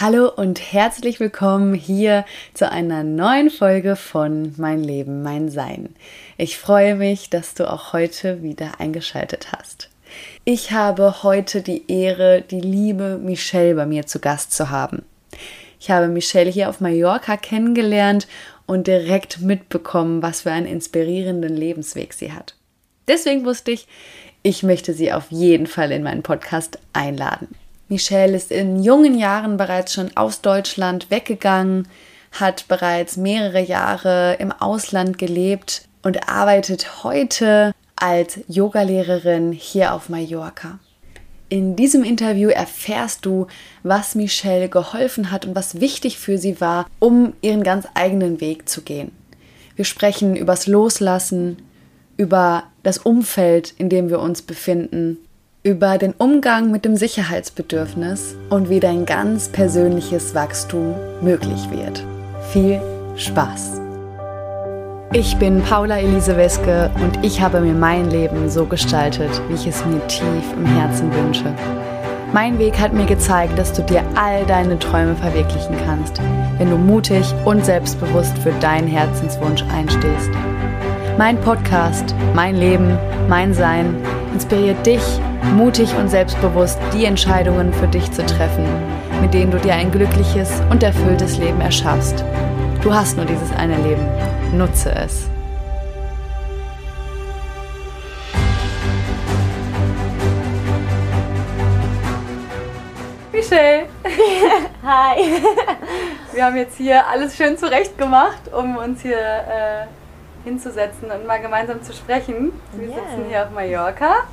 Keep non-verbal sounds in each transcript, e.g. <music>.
Hallo und herzlich willkommen hier zu einer neuen Folge von Mein Leben, mein Sein. Ich freue mich, dass du auch heute wieder eingeschaltet hast. Ich habe heute die Ehre, die liebe Michelle bei mir zu Gast zu haben. Ich habe Michelle hier auf Mallorca kennengelernt und direkt mitbekommen, was für einen inspirierenden Lebensweg sie hat. Deswegen wusste ich, ich möchte sie auf jeden Fall in meinen Podcast einladen. Michelle ist in jungen Jahren bereits schon aus Deutschland weggegangen, hat bereits mehrere Jahre im Ausland gelebt und arbeitet heute als Yogalehrerin hier auf Mallorca. In diesem Interview erfährst du, was Michelle geholfen hat und was wichtig für sie war, um ihren ganz eigenen Weg zu gehen. Wir sprechen übers Loslassen, über das Umfeld, in dem wir uns befinden, über den Umgang mit dem Sicherheitsbedürfnis und wie dein ganz persönliches Wachstum möglich wird. Viel Spaß! Ich bin Paula Elise Weske und ich habe mir mein Leben so gestaltet, wie ich es mir tief im Herzen wünsche. Mein Weg hat mir gezeigt, dass du dir all deine Träume verwirklichen kannst, wenn du mutig und selbstbewusst für deinen Herzenswunsch einstehst. Mein Podcast, mein Leben, mein Sein inspiriert dich, mutig und selbstbewusst die Entscheidungen für dich zu treffen, mit denen du dir ein glückliches und erfülltes Leben erschaffst. Du hast nur dieses eine Leben. Nutze es. Michelle. <laughs> Hi. Wir haben jetzt hier alles schön zurecht gemacht, um uns hier äh, hinzusetzen und mal gemeinsam zu sprechen. Wir yeah. sitzen hier auf Mallorca.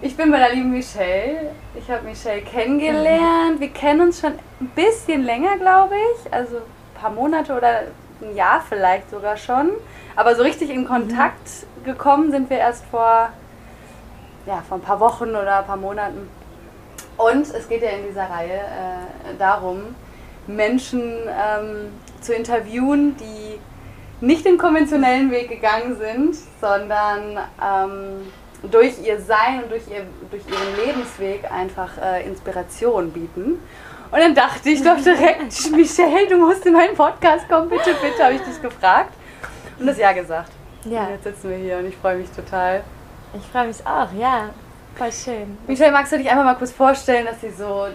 Ich bin bei der lieben Michelle. Ich habe Michelle kennengelernt. Wir kennen uns schon ein bisschen länger, glaube ich. Also ein paar Monate oder ein Jahr vielleicht sogar schon. Aber so richtig in Kontakt gekommen sind wir erst vor, ja, vor ein paar Wochen oder ein paar Monaten. Und es geht ja in dieser Reihe äh, darum, Menschen ähm, zu interviewen, die nicht den konventionellen Weg gegangen sind, sondern ähm, durch ihr Sein und durch, ihr, durch ihren Lebensweg einfach äh, Inspiration bieten. Und dann dachte ich doch direkt, <laughs> Michelle, du musst in meinen Podcast kommen, bitte, bitte, habe ich dich gefragt. Und das Ja gesagt. Ja. Und jetzt sitzen wir hier und ich freue mich total. Ich freue mich auch, ja. Voll schön. Michelle, magst du dich einfach mal kurz vorstellen, dass sie so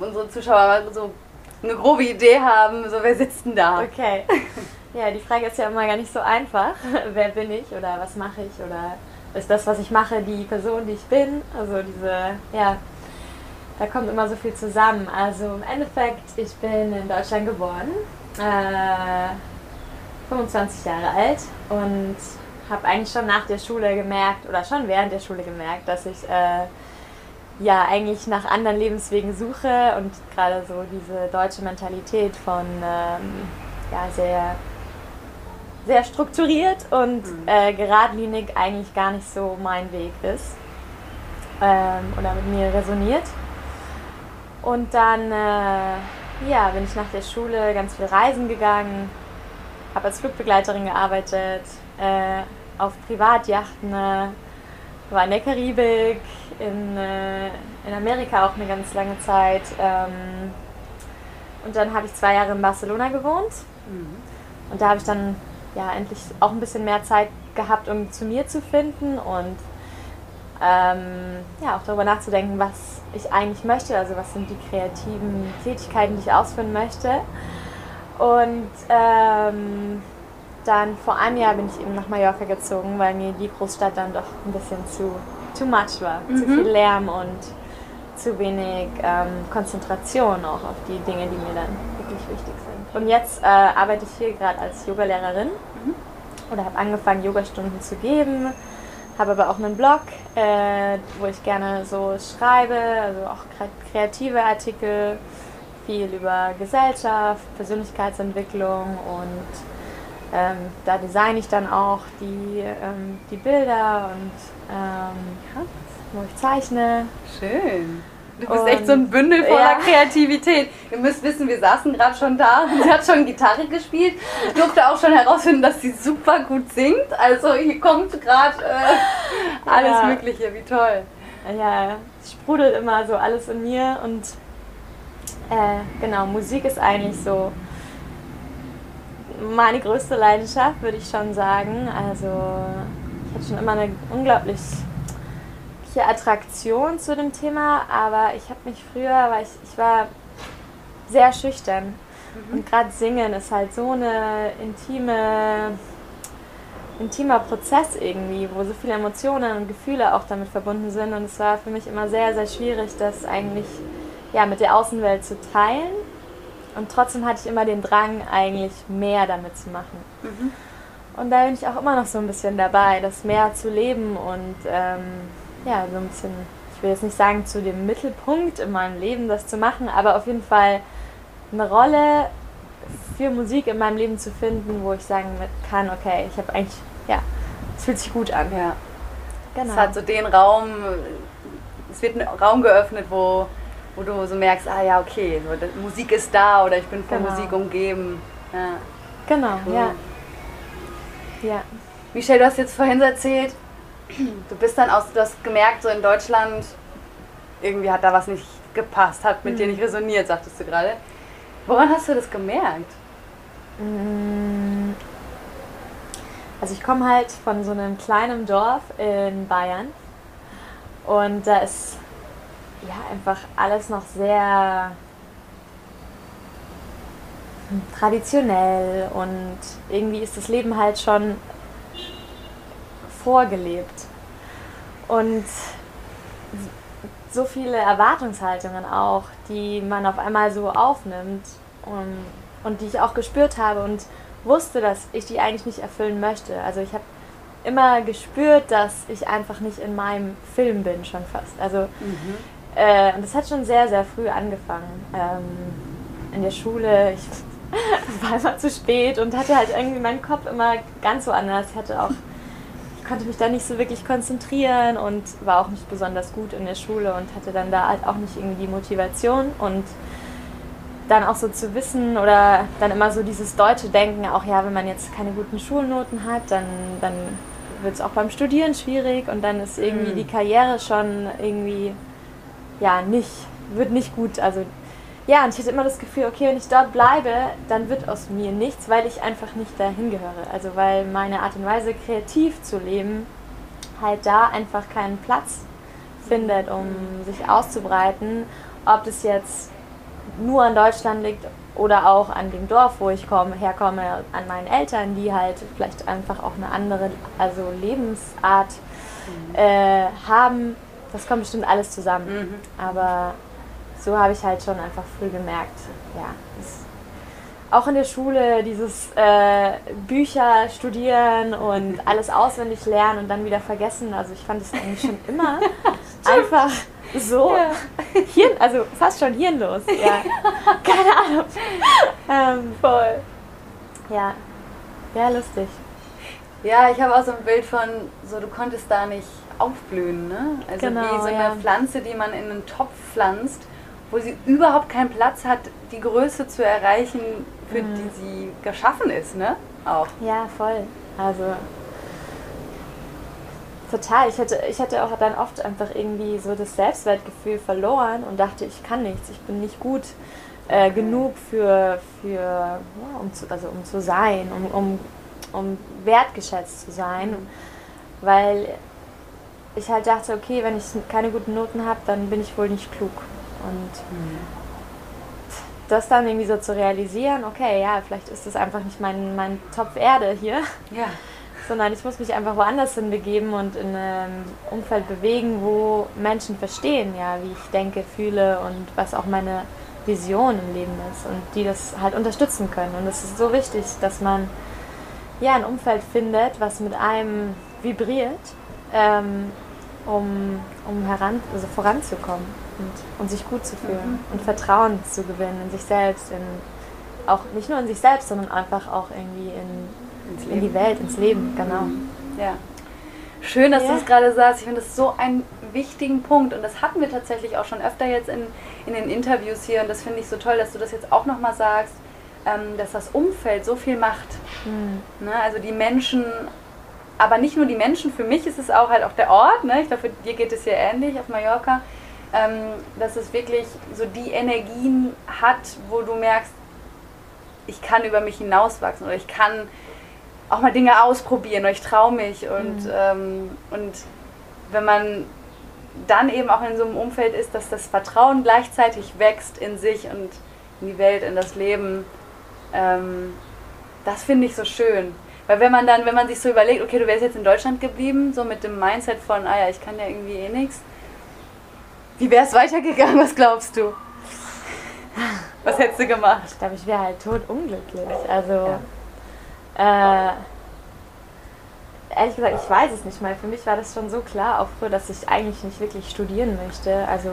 unsere Zuschauer so eine grobe Idee haben, so wer sitzt denn da? Okay. <laughs> Ja, die Frage ist ja immer gar nicht so einfach. <laughs> wer bin ich oder was mache ich oder ist das, was ich mache, die Person, die ich bin? Also diese, ja, da kommt immer so viel zusammen. Also im Endeffekt, ich bin in Deutschland geboren, äh, 25 Jahre alt und habe eigentlich schon nach der Schule gemerkt oder schon während der Schule gemerkt, dass ich äh, ja eigentlich nach anderen Lebenswegen suche und gerade so diese deutsche Mentalität von ähm, ja, sehr sehr strukturiert und mhm. äh, geradlinig eigentlich gar nicht so mein Weg ist ähm, oder mit mir resoniert. Und dann äh, ja, bin ich nach der Schule ganz viel reisen gegangen, habe als Flugbegleiterin gearbeitet, äh, auf Privatjachten, äh, war in der Karibik, in, äh, in Amerika auch eine ganz lange Zeit. Ähm, und dann habe ich zwei Jahre in Barcelona gewohnt. Mhm. Und da habe ich dann ja, endlich auch ein bisschen mehr Zeit gehabt, um zu mir zu finden und ähm, ja, auch darüber nachzudenken, was ich eigentlich möchte, also was sind die kreativen Tätigkeiten, die ich ausführen möchte. Und ähm, dann vor einem Jahr bin ich eben nach Mallorca gezogen, weil mir die Großstadt dann doch ein bisschen zu too much war. Mhm. Zu viel Lärm und zu wenig ähm, Konzentration auch auf die Dinge, die mir dann wirklich wichtig sind. Und jetzt äh, arbeite ich hier gerade als Yogalehrerin mhm. oder habe angefangen, Yogastunden zu geben. Habe aber auch einen Blog, äh, wo ich gerne so schreibe, also auch kreative Artikel, viel über Gesellschaft, Persönlichkeitsentwicklung und ähm, da designe ich dann auch die, ähm, die Bilder und ähm, wo ich zeichne. Schön. Du bist und, echt so ein Bündel voller ja. Kreativität. Ihr müsst wissen, wir saßen gerade schon da und <laughs> sie hat schon Gitarre gespielt. Ich durfte auch schon herausfinden, dass sie super gut singt. Also hier kommt gerade äh, alles ja. Mögliche. Wie toll. Ja, es sprudelt immer so alles in mir und Äh, genau, Musik ist eigentlich so meine größte Leidenschaft, würde ich schon sagen. Also ich hatte schon immer eine unglaubliche Attraktion zu dem Thema, aber ich habe mich früher, weil ich, ich war sehr schüchtern. Mhm. Und gerade Singen ist halt so eine intime, intimer Prozess irgendwie, wo so viele Emotionen und Gefühle auch damit verbunden sind. Und es war für mich immer sehr, sehr schwierig, das eigentlich ja, mit der Außenwelt zu teilen. Und trotzdem hatte ich immer den Drang, eigentlich mehr damit zu machen. Mhm. Und da bin ich auch immer noch so ein bisschen dabei, das mehr zu leben und ähm, ja, so ein bisschen, ich will jetzt nicht sagen zu dem Mittelpunkt in meinem Leben, das zu machen, aber auf jeden Fall eine Rolle für Musik in meinem Leben zu finden, wo ich sagen kann, okay, ich habe eigentlich, ja, es fühlt sich gut an. Ja. Genau. Es hat so den Raum, es wird ein Raum geöffnet, wo, wo du so merkst, ah ja, okay, so, Musik ist da oder ich bin von genau. Musik umgeben. Ja. Genau, cool. ja. Ja. Michelle, du hast jetzt vorhin erzählt, du bist dann aus, du hast gemerkt, so in Deutschland, irgendwie hat da was nicht gepasst, hat mit mhm. dir nicht resoniert, sagtest du gerade. Woran hast du das gemerkt? Mm. Also ich komme halt von so einem kleinen Dorf in Bayern und da ist ja einfach alles noch sehr traditionell und irgendwie ist das Leben halt schon vorgelebt. Und so viele Erwartungshaltungen auch, die man auf einmal so aufnimmt und, und die ich auch gespürt habe und wusste, dass ich die eigentlich nicht erfüllen möchte. Also ich habe immer gespürt, dass ich einfach nicht in meinem Film bin, schon fast. Also mhm. äh, das hat schon sehr, sehr früh angefangen. Ähm, in der Schule, ich <laughs> war immer zu spät und hatte halt irgendwie meinen Kopf immer ganz woanders. Ich hatte auch konnte mich da nicht so wirklich konzentrieren und war auch nicht besonders gut in der Schule und hatte dann da halt auch nicht irgendwie die Motivation und dann auch so zu wissen oder dann immer so dieses deutsche Denken, auch ja, wenn man jetzt keine guten Schulnoten hat, dann, dann wird es auch beim Studieren schwierig und dann ist irgendwie mhm. die Karriere schon irgendwie, ja, nicht, wird nicht gut, also ja, und ich hatte immer das Gefühl, okay, wenn ich dort bleibe, dann wird aus mir nichts, weil ich einfach nicht dahin gehöre. Also weil meine Art und Weise, kreativ zu leben, halt da einfach keinen Platz findet, um sich auszubreiten. Ob das jetzt nur an Deutschland liegt oder auch an dem Dorf, wo ich komme, herkomme, an meinen Eltern, die halt vielleicht einfach auch eine andere also Lebensart mhm. äh, haben. Das kommt bestimmt alles zusammen. Mhm. Aber so habe ich halt schon einfach früh gemerkt, ja, auch in der Schule dieses äh, Bücher studieren und <laughs> alles auswendig lernen und dann wieder vergessen. Also ich fand es eigentlich schon immer <laughs> einfach so, ja. Hirn, also fast schon hirnlos. <laughs> Ja. Keine Ahnung. Ähm, Voll. Ja, ja, lustig. Ja, ich habe auch so ein Bild von, so du konntest da nicht aufblühen, ne? Also genau, wie so eine ja. Pflanze, die man in einen Topf pflanzt wo sie überhaupt keinen Platz hat, die Größe zu erreichen, für mhm. die sie geschaffen ist, ne? Auch. Ja, voll. Also total. Ich hatte, ich hatte auch dann oft einfach irgendwie so das Selbstwertgefühl verloren und dachte, ich kann nichts, ich bin nicht gut äh, genug für, für ja, um, zu, also um zu sein, um, um, um wertgeschätzt zu sein. Mhm. Weil ich halt dachte, okay, wenn ich keine guten Noten habe, dann bin ich wohl nicht klug. Und mhm. das dann irgendwie so zu realisieren, okay, ja, vielleicht ist das einfach nicht mein, mein Topf Erde hier. Ja. Sondern ich muss mich einfach woanders hin begeben und in einem Umfeld bewegen, wo Menschen verstehen, ja, wie ich denke, fühle und was auch meine Vision im Leben ist und die das halt unterstützen können. Und es ist so wichtig, dass man ja ein Umfeld findet, was mit einem vibriert, ähm, um, um heran, also voranzukommen und, und sich gut zu fühlen mhm. und Vertrauen zu gewinnen in sich selbst, in, auch nicht nur in sich selbst, sondern einfach auch irgendwie in, in die Welt, ins Leben, genau. Mhm. Ja. Schön, dass ja. du es gerade sagst. Ich finde das so einen wichtigen Punkt und das hatten wir tatsächlich auch schon öfter jetzt in, in den Interviews hier und das finde ich so toll, dass du das jetzt auch nochmal sagst, ähm, dass das Umfeld so viel macht. Mhm. Ne? Also die Menschen, aber nicht nur die Menschen, für mich ist es auch halt auch der Ort, ne? ich glaube, dir geht es hier ähnlich auf Mallorca, dass es wirklich so die Energien hat, wo du merkst, ich kann über mich hinauswachsen oder ich kann auch mal Dinge ausprobieren oder ich traue mich und, mhm. ähm, und wenn man dann eben auch in so einem Umfeld ist, dass das Vertrauen gleichzeitig wächst in sich und in die Welt, in das Leben, ähm, das finde ich so schön. Weil wenn man dann, wenn man sich so überlegt, okay, du wärst jetzt in Deutschland geblieben, so mit dem Mindset von, ah ja, ich kann ja irgendwie eh nichts. Wie wäre es weitergegangen, was glaubst du? Was hättest du gemacht? Ich glaube, ich wäre halt tot unglücklich. Also, ja. äh, ehrlich gesagt, ich weiß es nicht mal. Für mich war das schon so klar, auch früher, dass ich eigentlich nicht wirklich studieren möchte. Also,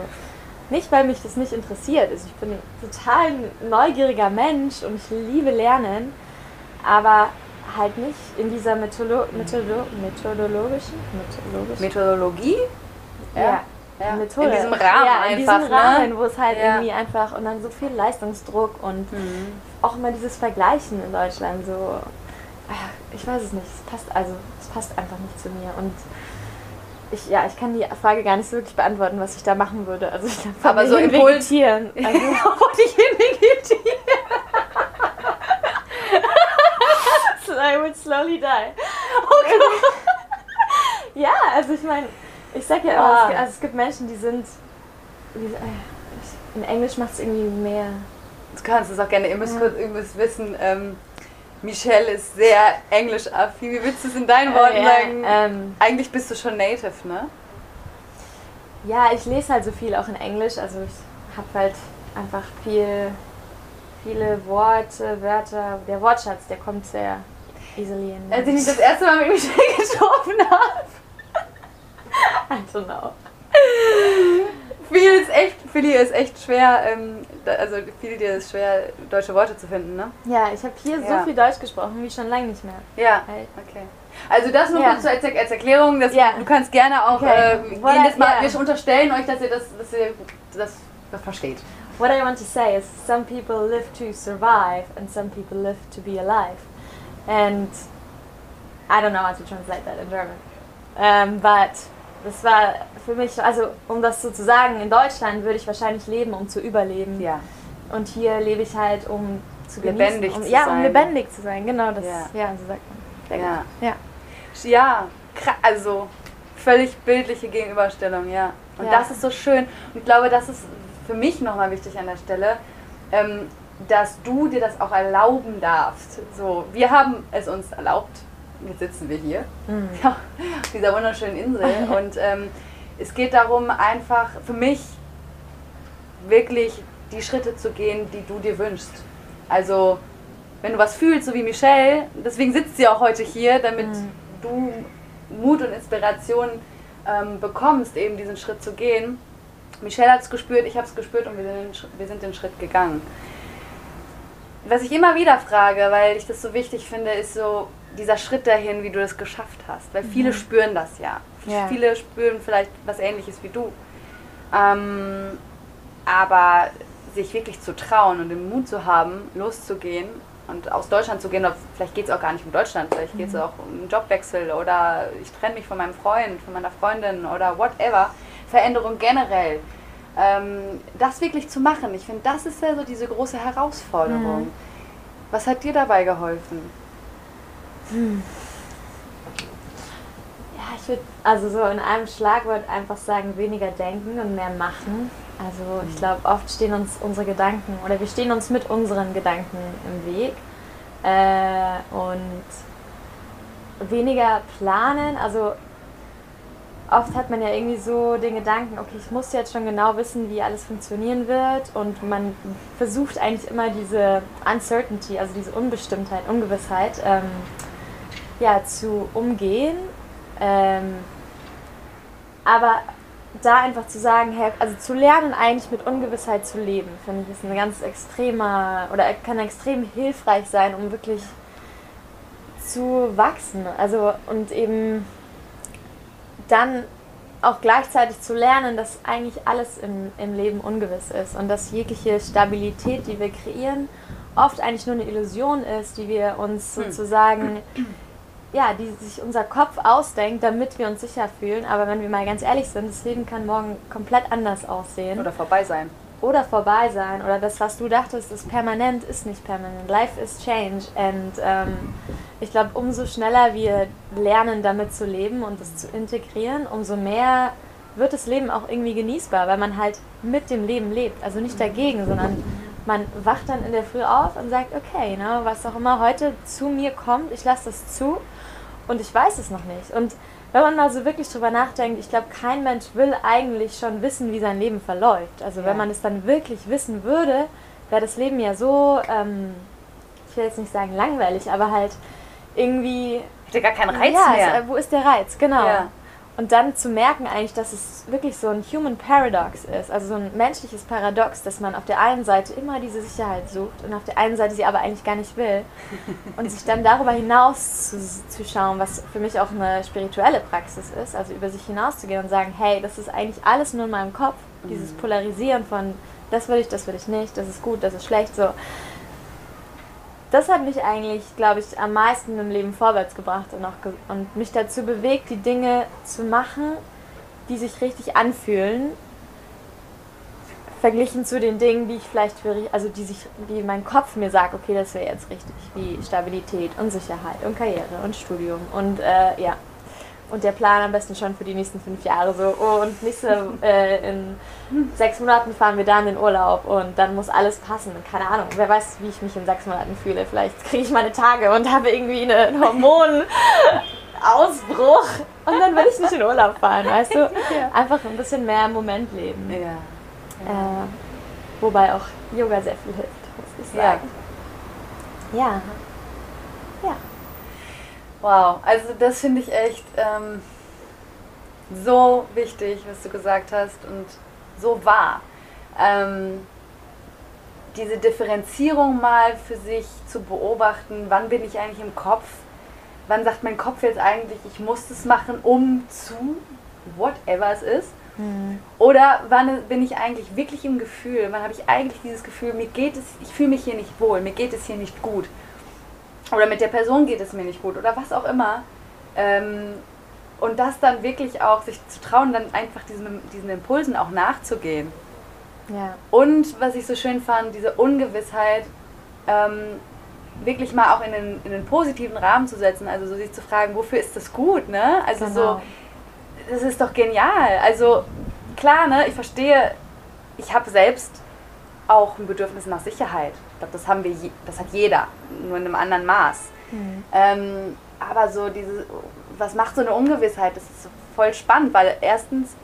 nicht, weil mich das nicht interessiert. Also ich bin ein total neugieriger Mensch und ich liebe Lernen, aber halt nicht in dieser Metholo Methodo methodologischen, methodologischen Methodologie? Ja. ja. Ja. Methode. In diesem Rahmen ja, in einfach, diesem ne? Rahmen, wo es halt ja. irgendwie einfach und dann so viel Leistungsdruck und mhm. auch immer dieses Vergleichen in Deutschland so. Ich weiß es nicht. Es passt also, es passt einfach nicht zu mir und ich, ja, ich kann die Frage gar nicht so wirklich beantworten, was ich da machen würde. Also ich glaub, Aber so. Vegetieren. <laughs> Also, ich vegetieren. <laughs> so I would slowly die. Oh <laughs> ja, also ich meine, ich sag ja immer, ah. es, also es gibt Menschen, die sind. Die, äh, in Englisch macht es irgendwie mehr. Du kannst es auch gerne, ihr müsst ja. kurz irgendwas wissen. Ähm, Michelle ist sehr englisch-affin. Wie willst du es in deinen Worten äh, ja, sagen? Ähm, Eigentlich bist du schon native, ne? Ja, ich lese halt so viel auch in Englisch. Also ich habe halt einfach viel, viele Worte, Wörter. Der Wortschatz, der kommt sehr easily in. Als ich mich das erste Mal mit Michelle <laughs> getroffen habe. I don't know. Viel ist echt, für die ist echt schwer, ähm, also viele dir ist schwer, deutsche Worte zu finden, ne? Ja, ich habe hier ja. so viel Deutsch gesprochen wie schon lange nicht mehr. Ja, okay. Also das nur ja. kurz als, als Erklärung, dass ja. du kannst gerne auch okay. äh, gehen jetzt mal, wir unterstellen euch, dass ihr das, dass ihr das, das versteht. What I want to say is some people live to survive and some people live to be alive. And I don't know how to translate that in German. Um, but das war für mich, also um das so zu sagen, in Deutschland würde ich wahrscheinlich leben, um zu überleben. Ja. Und hier lebe ich halt, um zu lebendig genießen, um, ja, um lebendig zu sein. Genau, das, ja, ja so sagt man. Ja. ja. Ja, also völlig bildliche Gegenüberstellung, ja. Und ja. das ist so schön. Und ich glaube, das ist für mich nochmal wichtig an der Stelle, ähm, dass du dir das auch erlauben darfst. So, wir haben es uns erlaubt, jetzt sitzen wir hier, <laughs> mhm. auf dieser wunderschönen Insel. <laughs> Und ähm, es geht darum, einfach für mich wirklich die Schritte zu gehen, die du dir wünschst. Also, wenn du was fühlst, so wie Michelle, deswegen sitzt sie auch heute hier, damit mhm. du Mut und Inspiration ähm, bekommst, eben diesen Schritt zu gehen. Michelle hat es gespürt, ich habe es gespürt und wir sind, wir sind den Schritt gegangen. Was ich immer wieder frage, weil ich das so wichtig finde, ist so, dieser Schritt dahin, wie du das geschafft hast. Weil viele mhm. spüren das ja. ja. Viele spüren vielleicht was Ähnliches wie du. Ähm, aber sich wirklich zu trauen und den Mut zu haben, loszugehen und aus Deutschland zu gehen, vielleicht geht es auch gar nicht um Deutschland, vielleicht geht es mhm. auch um einen Jobwechsel oder ich trenne mich von meinem Freund, von meiner Freundin oder whatever. Veränderung generell. Ähm, das wirklich zu machen, ich finde, das ist ja so diese große Herausforderung. Mhm. Was hat dir dabei geholfen? Hm. Ja, ich würde also so in einem Schlagwort einfach sagen, weniger denken und mehr machen. Also ich hm. glaube, oft stehen uns unsere Gedanken oder wir stehen uns mit unseren Gedanken im Weg. Äh, und weniger planen, also oft hat man ja irgendwie so den Gedanken, okay, ich muss jetzt schon genau wissen, wie alles funktionieren wird und man versucht eigentlich immer diese Uncertainty, also diese Unbestimmtheit, Ungewissheit ähm, ja, zu umgehen. Ähm, aber da einfach zu sagen, also zu lernen, eigentlich mit Ungewissheit zu leben, finde ich, ist ein ganz extremer oder kann extrem hilfreich sein, um wirklich zu wachsen. Also und eben dann auch gleichzeitig zu lernen, dass eigentlich alles im, im Leben ungewiss ist und dass jegliche Stabilität, die wir kreieren, oft eigentlich nur eine Illusion ist, die wir uns hm. sozusagen ja, die sich unser Kopf ausdenkt, damit wir uns sicher fühlen. Aber wenn wir mal ganz ehrlich sind, das Leben kann morgen komplett anders aussehen. Oder vorbei sein. Oder vorbei sein. Oder das, was du dachtest, ist permanent, ist nicht permanent. Life is change. Und ähm, ich glaube, umso schneller wir lernen, damit zu leben und es zu integrieren, umso mehr wird das Leben auch irgendwie genießbar, weil man halt mit dem Leben lebt. Also nicht dagegen, sondern man wacht dann in der Früh auf und sagt, okay, ne, was auch immer heute zu mir kommt, ich lasse das zu und ich weiß es noch nicht. Und wenn man mal so wirklich drüber nachdenkt, ich glaube, kein Mensch will eigentlich schon wissen, wie sein Leben verläuft. Also ja. wenn man es dann wirklich wissen würde, wäre das Leben ja so, ähm, ich will jetzt nicht sagen langweilig, aber halt irgendwie... Hätte gar keinen Reiz ja, mehr. Es, wo ist der Reiz? Genau. Ja. Und dann zu merken eigentlich, dass es wirklich so ein Human Paradox ist, also so ein menschliches Paradox, dass man auf der einen Seite immer diese Sicherheit sucht und auf der einen Seite sie aber eigentlich gar nicht will. <laughs> Und sich dann darüber hinaus zu, zu schauen, was für mich auch eine spirituelle Praxis ist, also über sich hinauszugehen und sagen, hey, das ist eigentlich alles nur in meinem Kopf, dieses mhm. Polarisieren von das will ich, das will ich nicht, das ist gut, das ist schlecht, so das hat mich eigentlich, glaube ich, am meisten im Leben vorwärts gebracht und, auch ge und mich dazu bewegt, die Dinge zu machen, die sich richtig anfühlen, verglichen zu den Dingen, die ich vielleicht für, also die sich, die mein Kopf mir sagt, okay, das wäre jetzt richtig, wie Stabilität und Sicherheit und Karriere und Studium und äh, ja, und der Plan am besten schon für die nächsten fünf Jahre so. Oh, und nächste, äh, in sechs Monaten fahren wir dann in Urlaub und dann muss alles passen. Keine Ahnung, wer weiß, wie ich mich in sechs Monaten fühle. Vielleicht <laughs> kriege ich meine Tage und habe irgendwie einen Hormonausbruch und dann will ich nicht in Urlaub fahren, weißt du? <laughs> Einfach ein bisschen mehr im Moment leben. Ja. ja. Äh, wobei auch Yoga sehr viel hilft, muss ich sagen. Ja. Ja. Wow, also das finde ich echt ähm, so wichtig, was du gesagt hast und so wahr. Ähm, diese Differenzierung mal für sich zu beobachten, wann bin ich eigentlich im Kopf, wann sagt mein Kopf jetzt eigentlich, ich muss das machen, um zu whatever es ist. Mhm. Oder wann bin ich eigentlich wirklich im Gefühl, wann habe ich eigentlich dieses Gefühl, mir geht es, ich fühle mich hier nicht wohl, mir geht es hier nicht gut oder mit der Person geht es mir nicht gut oder was auch immer. Ähm, und das dann wirklich auch sich zu trauen, dann einfach diesen, diesen Impulsen auch nachzugehen. Ja. Und was ich so schön fand, diese Ungewissheit ähm, wirklich mal auch in den, in den positiven Rahmen zu setzen. Also so sich zu fragen, wofür ist das gut, ne? Also genau. so, das ist doch genial. Also klar, ne, ich verstehe, ich habe selbst auch ein Bedürfnis nach Sicherheit. Ich glaube, das haben wir, das hat jeder, nur in einem anderen Maß. Mhm. Ähm, aber so diese, was macht so eine Ungewissheit? Das ist voll spannend, weil erstens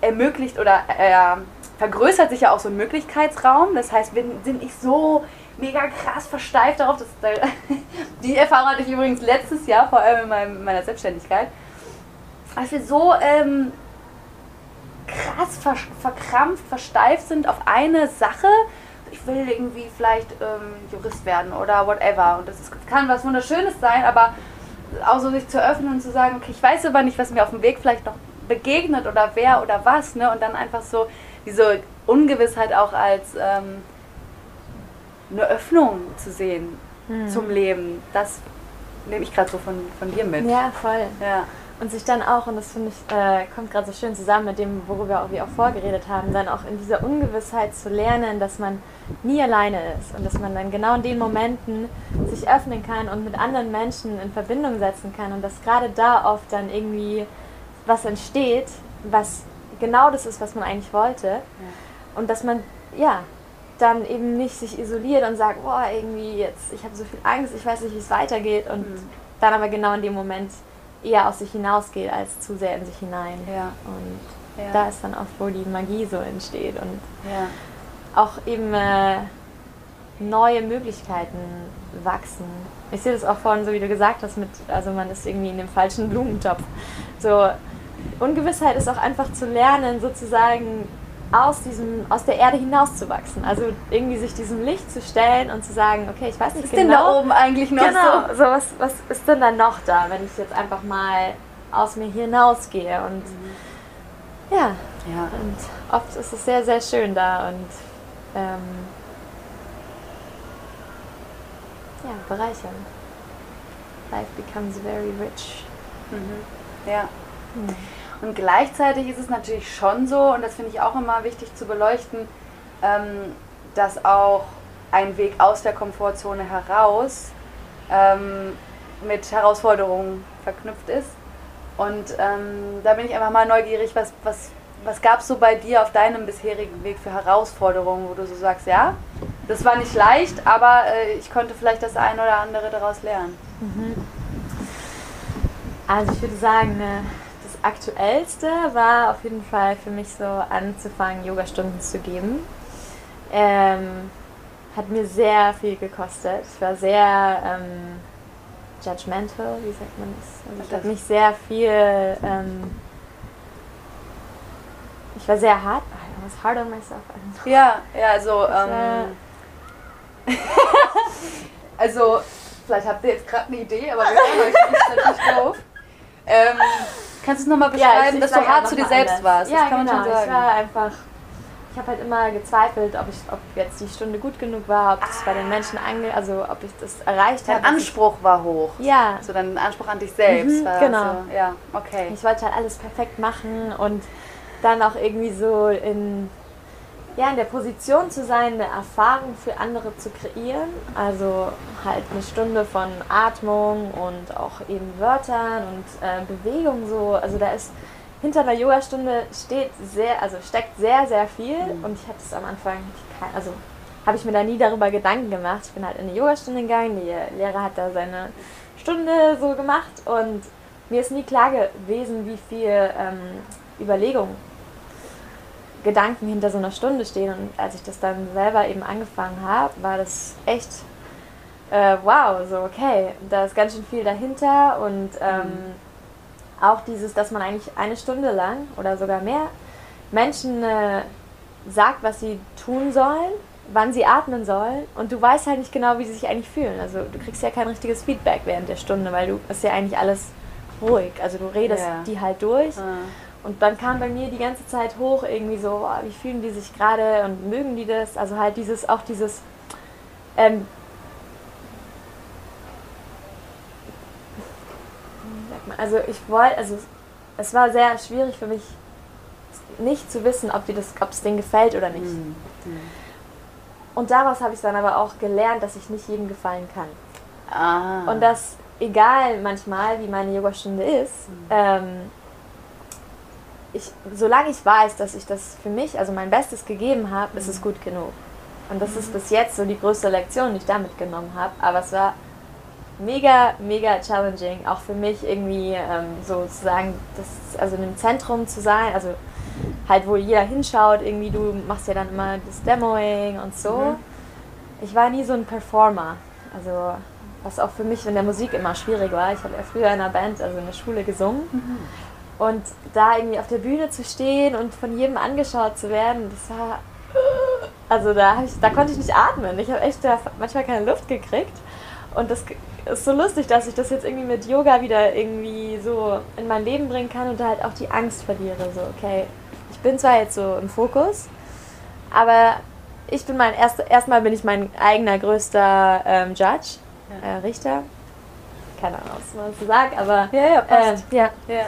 ermöglicht oder äh, vergrößert sich ja auch so ein Möglichkeitsraum. Das heißt, bin, sind ich so mega krass versteift darauf. Dass, <laughs> die Erfahrung hatte ich übrigens letztes Jahr, vor allem in, meinem, in meiner Selbstständigkeit. Als wir so ähm, krass ver verkrampft, versteift sind auf eine Sache. Ich will irgendwie vielleicht ähm, Jurist werden oder whatever. Und das ist, kann was Wunderschönes sein, aber auch so sich zu öffnen und zu sagen, okay, ich weiß aber nicht, was mir auf dem Weg vielleicht noch begegnet oder wer oder was, ne? Und dann einfach so diese Ungewissheit auch als ähm, eine Öffnung zu sehen hm. zum Leben. Das nehme ich gerade so von, von dir mit. Ja, voll. Ja. Und sich dann auch, und das finde ich, äh, kommt gerade so schön zusammen mit dem, worüber wir auch vorgeredet haben, dann auch in dieser Ungewissheit zu lernen, dass man nie alleine ist und dass man dann genau in den Momenten sich öffnen kann und mit anderen Menschen in Verbindung setzen kann und dass gerade da oft dann irgendwie was entsteht, was genau das ist, was man eigentlich wollte. Ja. Und dass man, ja, dann eben nicht sich isoliert und sagt, boah, irgendwie jetzt, ich habe so viel Angst, ich weiß nicht, wie es weitergeht und mhm. dann aber genau in dem Moment eher aus sich hinausgeht als zu sehr in sich hinein. Ja. Und ja. da ist dann oft, wo die Magie so entsteht und ja. auch eben äh, neue Möglichkeiten wachsen. Ich sehe das auch vorhin, so wie du gesagt hast, mit, also man ist irgendwie in dem falschen Blumentopf. So, Ungewissheit ist auch einfach zu lernen, sozusagen aus, diesem, aus der Erde hinauszuwachsen. Also irgendwie sich diesem Licht zu stellen und zu sagen, okay, ich weiß nicht was ist genau. Was ist denn da oben eigentlich noch genau, so? so was, was ist denn da noch da, wenn ich jetzt einfach mal aus mir hinausgehe und mhm. ja. ja. Und oft ist es sehr, sehr schön da und ähm, ja, bereichernd. life becomes very rich. Mhm. Ja. Mhm. Und gleichzeitig ist es natürlich schon so, und das finde ich auch immer wichtig zu beleuchten, ähm, dass auch ein Weg aus der Komfortzone heraus ähm, mit Herausforderungen verknüpft ist. Und ähm, da bin ich einfach mal neugierig, was, was, was gab es so bei dir auf deinem bisherigen Weg für Herausforderungen, wo du so sagst, ja, das war nicht leicht, aber äh, ich konnte vielleicht das eine oder andere daraus lernen. Mhm. Also ich würde sagen, das Aktuellste war auf jeden Fall für mich so anzufangen, Yogastunden zu geben. Ähm, hat mir sehr viel gekostet. Ich war sehr ähm, judgmental, wie sagt man das? Also ich habe mich sehr viel. Ähm, ich war sehr hart. I was hard on myself. Ja, ja, also. Ähm, <laughs> also, vielleicht habt ihr jetzt gerade eine Idee, aber wir hören euch nicht natürlich drauf. Ähm, kannst du es nochmal beschreiben, ja, dass du hart zu dir selbst anders. warst? Ja, das kann genau. man schon sagen. Ich war einfach ich habe halt immer gezweifelt, ob, ich, ob jetzt die Stunde gut genug war, ob das ah. bei den Menschen ange, also ob ich das erreicht habe. Dein Anspruch war hoch. Ja. So dein Anspruch an dich selbst mhm, war genau. So, ja, okay. Ich wollte halt alles perfekt machen und dann auch irgendwie so in ja, in der Position zu sein, eine Erfahrung für andere zu kreieren. Also halt eine Stunde von Atmung und auch eben Wörtern und äh, Bewegung so. Also da ist hinter der Yogastunde steht sehr, also steckt sehr, sehr viel mhm. und ich hatte es am Anfang, also habe ich mir da nie darüber Gedanken gemacht. Ich bin halt in eine Yogastunde gegangen, die Lehrer hat da seine Stunde so gemacht und mir ist nie klar gewesen, wie viel ähm, Überlegung, Gedanken hinter so einer Stunde stehen und als ich das dann selber eben angefangen habe, war das echt äh, wow, so okay, da ist ganz schön viel dahinter und ähm, mhm auch dieses, dass man eigentlich eine Stunde lang oder sogar mehr Menschen äh, sagt, was sie tun sollen, wann sie atmen sollen und du weißt halt nicht genau, wie sie sich eigentlich fühlen. Also du kriegst ja kein richtiges Feedback während der Stunde, weil du ist ja eigentlich alles ruhig. Also du redest ja. die halt durch. Ja. Und dann kam bei mir die ganze Zeit hoch irgendwie so, oh, wie fühlen die sich gerade und mögen die das? Also halt dieses, auch dieses ähm, Also ich wollte, also es war sehr schwierig für mich, nicht zu wissen, ob es denen gefällt oder nicht. Mhm. Und daraus habe ich dann aber auch gelernt, dass ich nicht jedem gefallen kann. Ah. Und dass, egal manchmal, wie meine Yogastunde ist, mhm. ähm, ich, solange ich weiß, dass ich das für mich, also mein Bestes gegeben habe, mhm. ist es gut genug. Und das ist mhm. bis jetzt so die größte Lektion, die ich da mitgenommen habe. Aber es war mega, mega challenging, auch für mich irgendwie ähm, sozusagen, das, also in einem Zentrum zu sein, also halt, wo jeder hinschaut, irgendwie, du machst ja dann immer das Demoing und so. Mhm. Ich war nie so ein Performer, also was auch für mich in der Musik immer schwierig war. Ich habe ja früher in einer Band, also in der Schule gesungen. Und da irgendwie auf der Bühne zu stehen und von jedem angeschaut zu werden, das war. Also da, ich, da konnte ich nicht atmen. Ich habe echt da manchmal keine Luft gekriegt. Und das ist so lustig, dass ich das jetzt irgendwie mit Yoga wieder irgendwie so in mein Leben bringen kann und da halt auch die Angst verliere. So, okay, ich bin zwar jetzt so im Fokus, aber ich bin mein erster, erstmal bin ich mein eigener größter ähm, Judge, ja. äh, Richter. Keine Ahnung, was man so sagt, aber ja, ja, passt. Äh, ja. ja.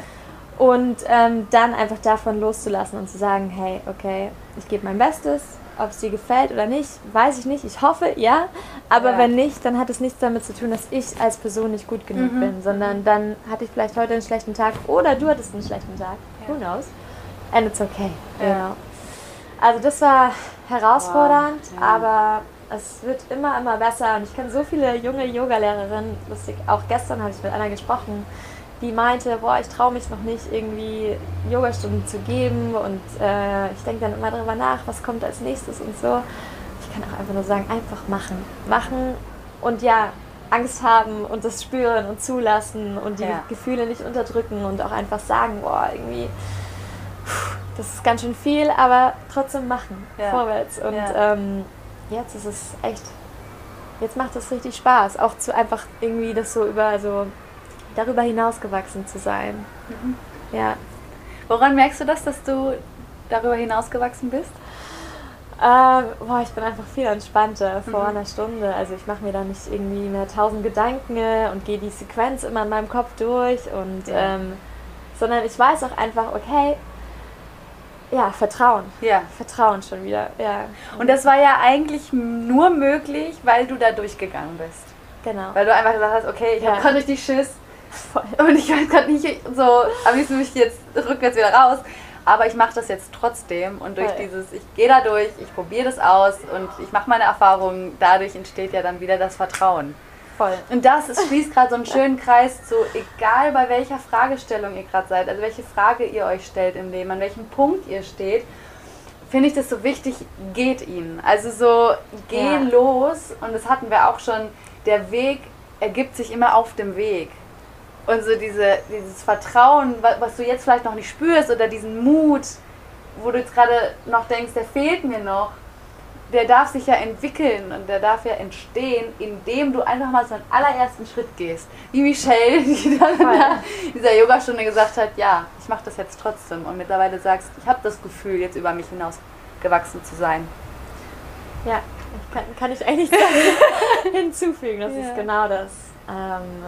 Und ähm, dann einfach davon loszulassen und zu sagen, hey, okay, ich gebe mein Bestes, ob es dir gefällt oder nicht, weiß ich nicht. Ich hoffe, ja. Aber ja. wenn nicht, dann hat es nichts damit zu tun, dass ich als Person nicht gut genug mhm. bin, sondern dann hatte ich vielleicht heute einen schlechten Tag oder du hattest einen schlechten Tag. Ja. Who knows? And it's okay. Ja. Genau. Also das war herausfordernd, wow. aber es wird immer, immer besser. Und ich kenne so viele junge Yoga-Lehrerinnen, lustig, auch gestern habe ich mit einer gesprochen, die meinte, boah, ich traue mich noch nicht irgendwie Yogastunden zu geben und äh, ich denke dann immer darüber nach, was kommt als nächstes und so. Ich kann auch einfach nur sagen, einfach machen. Machen und ja, Angst haben und das spüren und zulassen und die ja. Gefühle nicht unterdrücken und auch einfach sagen, boah, irgendwie, das ist ganz schön viel, aber trotzdem machen, ja. vorwärts. Und ja. ähm, jetzt ist es echt, jetzt macht es richtig Spaß, auch zu einfach irgendwie das so über so darüber hinausgewachsen zu sein. Mhm. Ja. Woran merkst du das, dass du darüber hinausgewachsen bist? Ähm, boah, ich bin einfach viel entspannter vor Mhm. einer Stunde. Also ich mache mir da nicht irgendwie mehr tausend Gedanken und gehe die Sequenz immer in meinem Kopf durch und Ja. ähm, sondern ich weiß auch einfach, okay, ja, Vertrauen. Ja. Vertrauen schon wieder, ja. Und das war ja eigentlich nur möglich, weil du da durchgegangen bist. genau. Weil du einfach gesagt hast, okay, ich Ja. habe gerade richtig Schiss Voll. und ich weiß gerade nicht so, am liebsten möchte ich jetzt rückwärts wieder raus. Aber ich mache das jetzt trotzdem und durch Voll. dieses, ich gehe da durch, ich probiere das aus und ich mache meine Erfahrungen, dadurch entsteht ja dann wieder das Vertrauen. Voll. Und das ist- schließt gerade so einen schönen Kreis zu, egal bei welcher Fragestellung ihr gerade seid, also welche Frage ihr euch stellt im Leben, an welchem Punkt ihr steht, finde ich das so wichtig, geht ihn. Also so, geh Ja. los und das hatten wir auch schon, der Weg ergibt sich immer auf dem Weg. Und so diese, dieses Vertrauen, wa- was du jetzt vielleicht noch nicht spürst oder diesen Mut, wo du jetzt gerade noch denkst, der fehlt mir noch, der darf sich ja entwickeln und der darf ja entstehen, indem du einfach mal so einen allerersten Schritt gehst. Wie Michelle, <laughs> die dann in dieser Yogastunde gesagt hat, ja, ich mache das jetzt trotzdem und mittlerweile sagst, ich habe das Gefühl, jetzt über mich hinaus gewachsen zu sein. Ja, kann, kann ich eigentlich <laughs> hinzufügen. Das Ja. ist genau das. Ähm,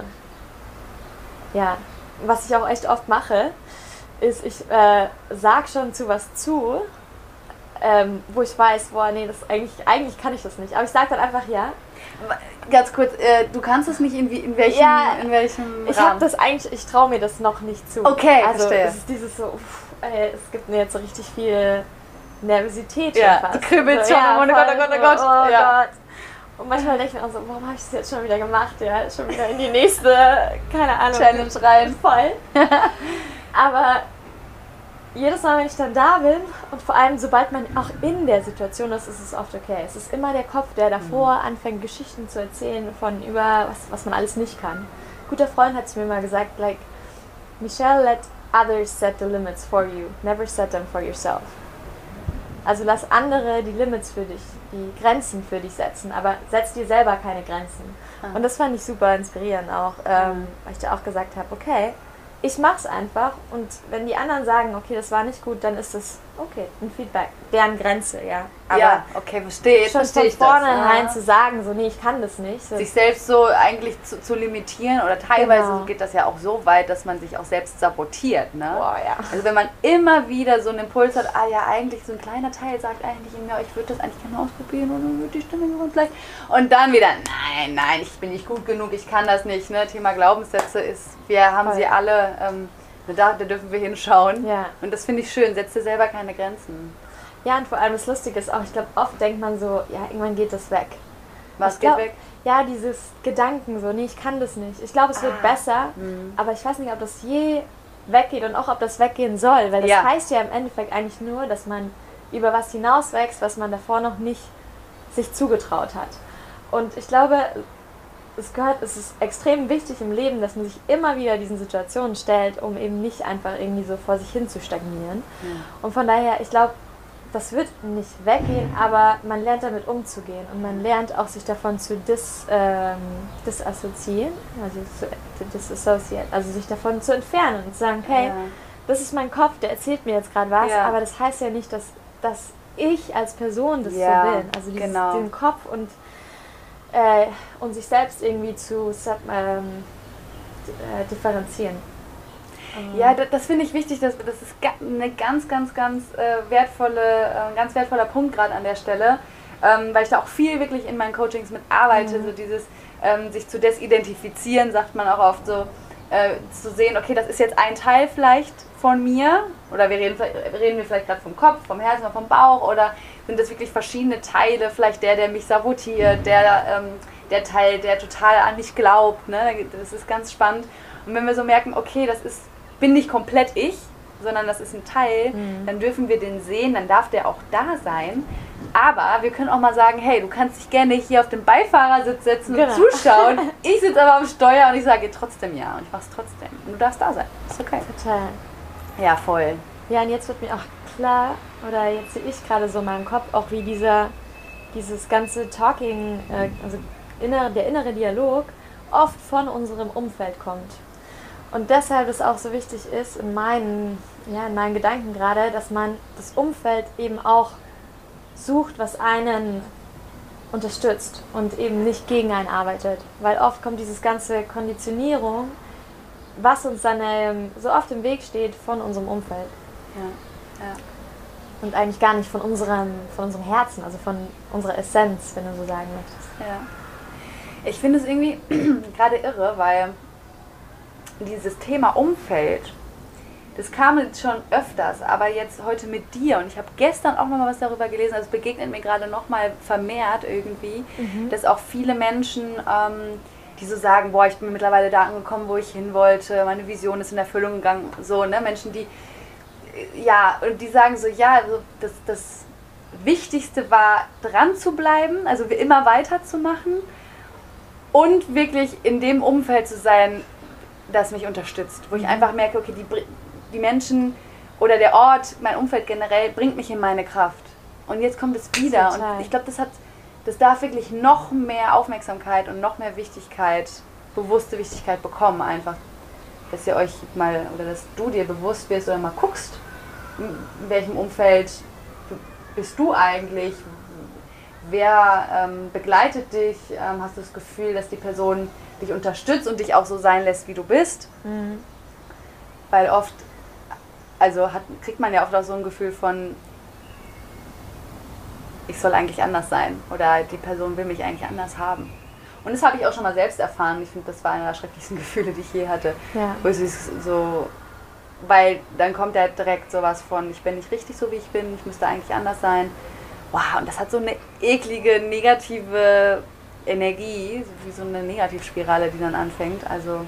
ja, was ich auch echt oft mache, ist, ich äh, sag schon zu was zu, ähm, wo ich weiß, boah, nee, das eigentlich, eigentlich kann ich das nicht. Aber ich sag dann einfach ja. Ganz kurz, äh, du kannst es nicht in, wie, in welchem, Ja, in welchem Ich habe das eigentlich, ich traue mir das noch nicht zu. Okay, also verstehe. es ist dieses so, uff, ey, es gibt mir jetzt so richtig viel Nervosität Ja, schon fast. so, schon, oh voll Gott, oh Gott, oh Gott. Oh Ja. Gott. Und manchmal denke ich mir auch so, warum habe ich das jetzt schon wieder gemacht? Ja, schon wieder in die nächste, keine Ahnung. Challenge rein. Voll. Aber jedes Mal, wenn ich dann da bin und vor allem, sobald man auch in der Situation ist, ist es oft okay. Es ist immer der Kopf, der davor Mhm. anfängt, Geschichten zu erzählen von über was, was man alles nicht kann. Ein guter Freund hat es mir mal gesagt, like, Michelle, let others set the limits for you. Never set them for yourself. Also lass andere die Limits für dich, die Grenzen für dich setzen, aber setz dir selber keine Grenzen. Ah. Und das fand ich super inspirierend auch, ähm, weil ich da auch gesagt habe, okay, ich mach's einfach und wenn die anderen sagen, okay, das war nicht gut, dann ist das okay, ein Feedback, deren Grenze, ja. Aber ja, okay, verstehe, schon verstehe von vornherein Ja. zu sagen, so nee, ich kann das nicht. So, sich selbst so eigentlich zu, zu limitieren oder teilweise Genau. geht das ja auch so weit, dass man sich auch selbst sabotiert. Ne? boah, ja. Also wenn man immer wieder so einen Impuls hat, ah ja, eigentlich so ein kleiner Teil sagt eigentlich in mir, ich würde das eigentlich gerne ausprobieren und dann würde die Stimme und gleich. Und dann wieder, nein, nein, ich bin nicht gut genug, ich kann das nicht. Ne? Thema Glaubenssätze ist, wir haben Voll. sie alle, ähm, da, da dürfen wir hinschauen. Ja. Und das finde ich schön, setz dir selber keine Grenzen. ja, und vor allem das Lustige ist auch, ich glaube, oft denkt man so, ja, irgendwann geht das weg. Was Ich geht glaub- weg? Ja, dieses Gedanken so, nee, ich kann das nicht. Ich glaube, es wird Ah. besser, Mhm. aber ich weiß nicht, ob das je weggeht und auch, ob das weggehen soll, weil das Ja. heißt ja im Endeffekt eigentlich nur, dass man über was hinauswächst, was man davor noch nicht sich zugetraut hat. Und ich glaube, es gehört, es ist extrem wichtig im Leben, dass man sich immer wieder diesen Situationen stellt, um eben nicht einfach irgendwie so vor sich hin zu stagnieren. Und von daher, ich glaube, das wird nicht weggehen, aber man lernt damit umzugehen und man lernt auch sich davon zu dis, ähm, disassoziieren, also zu disassociate, also sich davon zu entfernen und zu sagen, hey, Ja. das ist mein Kopf, der erzählt mir jetzt gerade was, Ja. aber das heißt ja nicht, dass, dass ich als Person das Ja, so will. Also dieses, genau. den Kopf und, äh, und sich selbst irgendwie zu ähm, äh, differenzieren. Ähm, Ja, das, das finde ich wichtig. Das, das ist eine ganz, ganz, ganz äh, wertvolle, äh, ganz wertvoller Punkt gerade an der Stelle, ähm, weil ich da auch viel wirklich in meinen Coachings mit arbeite. Mhm. So dieses ähm, sich zu desidentifizieren, sagt man auch oft so, äh, zu sehen, okay, das ist jetzt ein Teil vielleicht von mir oder wir reden, reden wir vielleicht gerade vom Kopf, vom Herzen oder vom Bauch oder sind das wirklich verschiedene Teile, vielleicht der, der mich sabotiert, der, ähm, der Teil, der total an mich glaubt. Ne? Das ist ganz spannend. Und wenn wir so merken, okay, das ist, bin nicht komplett ich, sondern das ist ein Teil, Mhm. dann dürfen wir den sehen, dann darf der auch da sein. Aber wir können auch mal sagen, hey, du kannst dich gerne hier auf den Beifahrersitz setzen Genau. und zuschauen. <laughs> Ich sitze aber am Steuer und ich sage trotzdem ja und ich mach's trotzdem. Und du darfst da sein. Ist okay. Total. Ja, voll. Ja, und jetzt wird mir auch klar, oder jetzt sehe ich gerade so in meinem Kopf, auch wie dieser, dieses ganze Talking, äh, also innere, der innere Dialog, oft von unserem Umfeld kommt. Und deshalb es auch so wichtig ist, in meinen, ja, in meinen Gedanken gerade, dass man das Umfeld eben auch sucht, was einen unterstützt und eben nicht gegen einen arbeitet. Weil oft kommt dieses ganze Konditionierung, was uns dann ähm, so oft im Weg steht, von unserem Umfeld. Ja. ja. Und eigentlich gar nicht von unserem, von unserem Herzen, also von unserer Essenz, wenn du so sagen möchtest. Ja. Ich finde es irgendwie <clears throat> gerade irre, weil dieses Thema Umfeld, das kam jetzt schon öfters, aber jetzt heute mit dir und ich habe gestern auch noch mal was darüber gelesen, also es begegnet mir gerade noch mal vermehrt irgendwie, Mhm. dass auch viele Menschen, ähm, die so sagen, boah, ich bin mittlerweile da angekommen, wo ich hin wollte, meine Vision ist in Erfüllung gegangen, so, ne, Menschen, die, ja, und die sagen so, ja, also das, das Wichtigste war, dran zu bleiben, also immer weiterzumachen und wirklich in dem Umfeld zu sein, das mich unterstützt, wo ich einfach merke, okay, die, die Menschen oder der Ort, mein Umfeld generell bringt mich in meine Kraft. Und jetzt kommt es wieder. Total. Und ich glaube, das hat, das darf wirklich noch mehr Aufmerksamkeit und noch mehr Wichtigkeit, bewusste Wichtigkeit bekommen, einfach. Dass ihr euch mal oder dass du dir bewusst wirst oder mal guckst, in welchem Umfeld bist du eigentlich? Wer ähm, begleitet dich? Ähm, hast du das Gefühl, dass die Person dich unterstützt und dich auch so sein lässt, wie du bist? Mhm. Weil oft, also hat, kriegt man ja oft auch so ein Gefühl von, ich soll eigentlich anders sein oder die Person will mich eigentlich anders haben. Und das habe ich auch schon mal selbst erfahren. Ich finde, das war einer der schrecklichsten <laughs> Gefühle, die ich je hatte. Ja. Wo es ist so, weil dann kommt ja direkt sowas von, ich bin nicht richtig so, wie ich bin, ich müsste eigentlich anders sein. Wow, und das hat so eine eklige, negative Energie, wie so eine Negativspirale, die dann anfängt. Also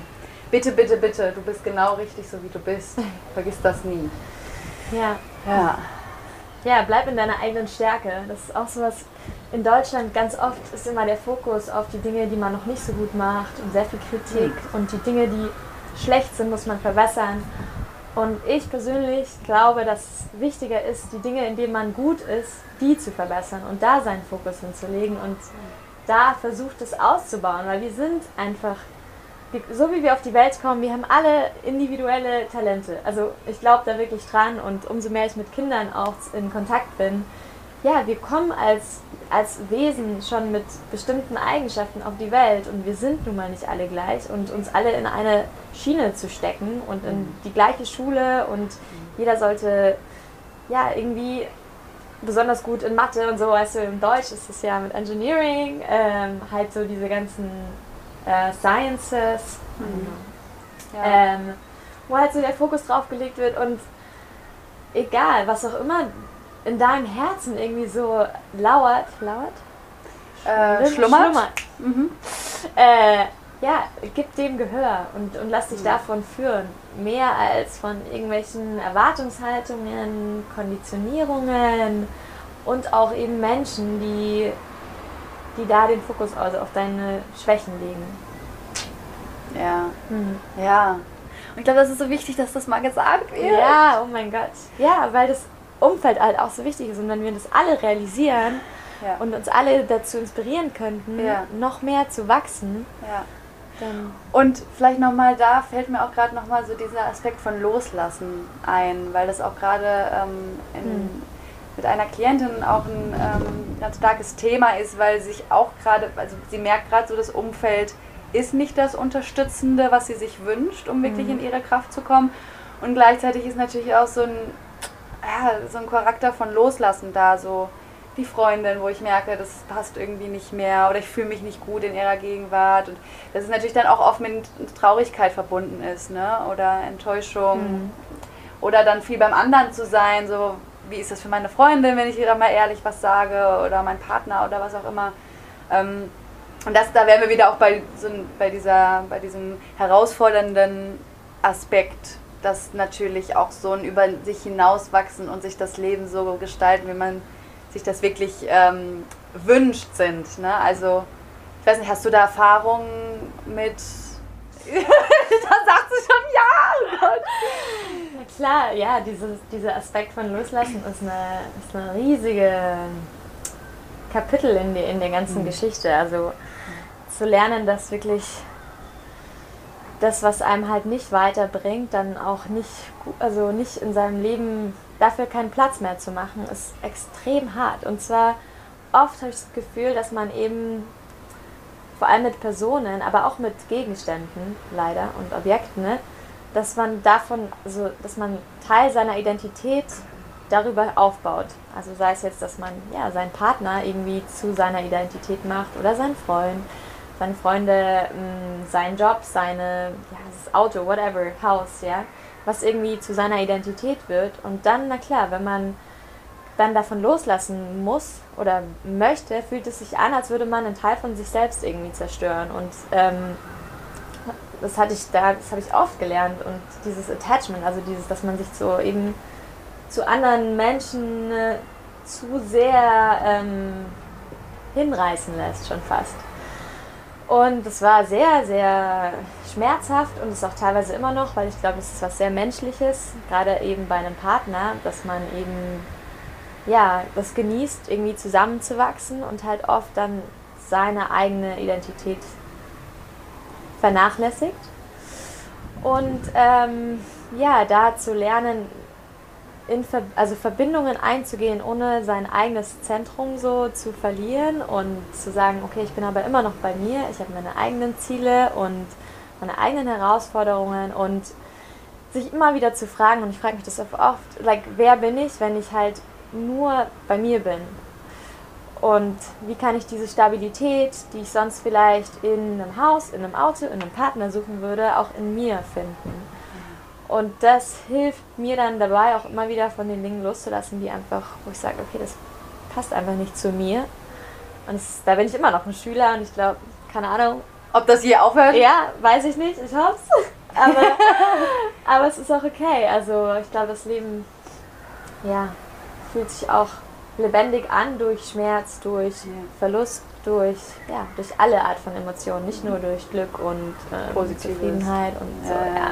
bitte, bitte, bitte, du bist genau richtig so, wie du bist. <laughs> Vergiss das nie. Ja. Ja. Ja, bleib in deiner eigenen Stärke. Das ist auch sowas. In Deutschland ganz oft ist immer der Fokus auf die Dinge, die man noch nicht so gut macht und sehr viel Kritik und die Dinge, die schlecht sind, muss man verbessern. Und ich persönlich glaube, dass es wichtiger ist, die Dinge, in denen man gut ist, die zu verbessern und da seinen Fokus hinzulegen und da versucht es auszubauen, weil wir sind einfach so wie wir auf die Welt kommen, wir haben alle individuelle Talente. Also ich glaube da wirklich dran und umso mehr ich mit Kindern auch in Kontakt bin, ja, wir kommen als, als Wesen schon mit bestimmten Eigenschaften auf die Welt und wir sind nun mal nicht alle gleich und uns alle in eine Schiene zu stecken und in die gleiche Schule und jeder sollte ja irgendwie besonders gut in Mathe und so, weißt du, im Deutsch ist es ja mit Engineering, ähm, halt so diese ganzen äh, Sciences, ja. ähm, wo halt so der Fokus drauf gelegt wird und egal, was auch immer in deinem Herzen irgendwie so lauert, lauert? äh, schlummert. Mhm. Äh, ja, gib dem Gehör und, und lass dich davon führen. Mehr als von irgendwelchen Erwartungshaltungen, Konditionierungen und auch eben Menschen, die, die da den Fokus also auf deine Schwächen legen. Ja. Hm. Ja. Und ich glaube, das ist so wichtig, dass das mal gesagt wird. Ja, oh mein Gott. Ja, weil das Umfeld halt auch so wichtig ist. Und wenn wir das alle realisieren Ja. und uns alle dazu inspirieren könnten, Ja. noch mehr zu wachsen, ja. dann. Und vielleicht nochmal da fällt mir auch gerade nochmal so dieser Aspekt von Loslassen ein, weil das auch gerade ähm, Hm. mit einer Klientin auch ein ähm, ganz starkes Thema ist, weil sich auch gerade, also sie merkt gerade so, das Umfeld ist nicht das Unterstützende, was sie sich wünscht, um wirklich Mhm. in ihre Kraft zu kommen. Und gleichzeitig ist natürlich auch so ein, ja, so ein Charakter von Loslassen da, so die Freundin, wo ich merke, das passt irgendwie nicht mehr oder ich fühle mich nicht gut in ihrer Gegenwart. Und das ist natürlich dann auch oft mit Traurigkeit verbunden ist, ne? Oder Enttäuschung. Mhm. Oder dann viel beim anderen zu sein, so wie ist das für meine Freundin, wenn ich ihr mal ehrlich was sage oder mein Partner oder was auch immer. Ähm, und das, da wären wir wieder auch bei, so, bei, dieser, bei diesem herausfordernden Aspekt, dass natürlich auch so ein über sich hinauswachsen und sich das Leben so gestalten, wie man sich das wirklich ähm, wünscht sind. Ne? Also, ich weiß nicht, hast du da Erfahrungen mit... <laughs> da sagt sie schon ja! Oh. Na klar, ja, dieses, dieser Aspekt von Loslassen ist eine, ist eine riesige Kapitel in, die, in der ganzen Mhm. Geschichte. Also zu lernen, dass wirklich das, was einem halt nicht weiterbringt, dann auch nicht, also nicht in seinem Leben dafür keinen Platz mehr zu machen, ist extrem hart. Und zwar oft habe ich das Gefühl, dass man eben vor allem mit Personen, aber auch mit Gegenständen leider und Objekten, ne, dass man davon, also dass man Teil seiner Identität darüber aufbaut. Also sei es jetzt, dass man ja seinen Partner irgendwie zu seiner Identität macht oder seinen Freund, seine Freunde, mh, seinen Job, seine ja, das Auto, whatever, Haus, ja, was irgendwie zu seiner Identität wird. Und dann, na klar, wenn man dann davon loslassen muss oder möchte, fühlt es sich an, als würde man einen Teil von sich selbst irgendwie zerstören. Und ähm, das hatte ich da, das habe ich oft gelernt. Und dieses Attachment, also dieses, dass man sich so eben zu anderen Menschen äh, zu sehr ähm, hinreißen lässt, schon fast. Und es war sehr, sehr schmerzhaft und ist auch teilweise immer noch, weil ich glaube, es ist was sehr Menschliches, gerade eben bei einem Partner, dass man eben ja, das genießt, irgendwie zusammenzuwachsen und halt oft dann seine eigene Identität vernachlässigt. Und ähm, ja, da zu lernen, in Ver also Verbindungen einzugehen, ohne sein eigenes Zentrum so zu verlieren und zu sagen, okay, ich bin aber immer noch bei mir, ich habe meine eigenen Ziele und meine eigenen Herausforderungen und sich immer wieder zu fragen, und ich frage mich das oft, like, wer bin ich, wenn ich halt nur bei mir bin? Und wie kann ich diese Stabilität, die ich sonst vielleicht in einem Haus, in einem Auto, in einem Partner suchen würde, auch in mir finden? Und das hilft mir dann dabei, auch immer wieder von den Dingen loszulassen, die einfach, wo ich sage, okay, das passt einfach nicht zu mir. Und es, da bin ich immer noch ein Schüler und ich glaube, keine Ahnung. Ob das hier aufhört? Ja, weiß ich nicht, ich hoffe es. <laughs> Aber, aber es ist auch okay. Also ich glaube, das Leben ja, fühlt sich auch lebendig an durch Schmerz, durch ja. Verlust, durch, ja, durch alle Art von Emotionen, nicht nur durch Glück und äh, Zufriedenheit und so. Ja, ja.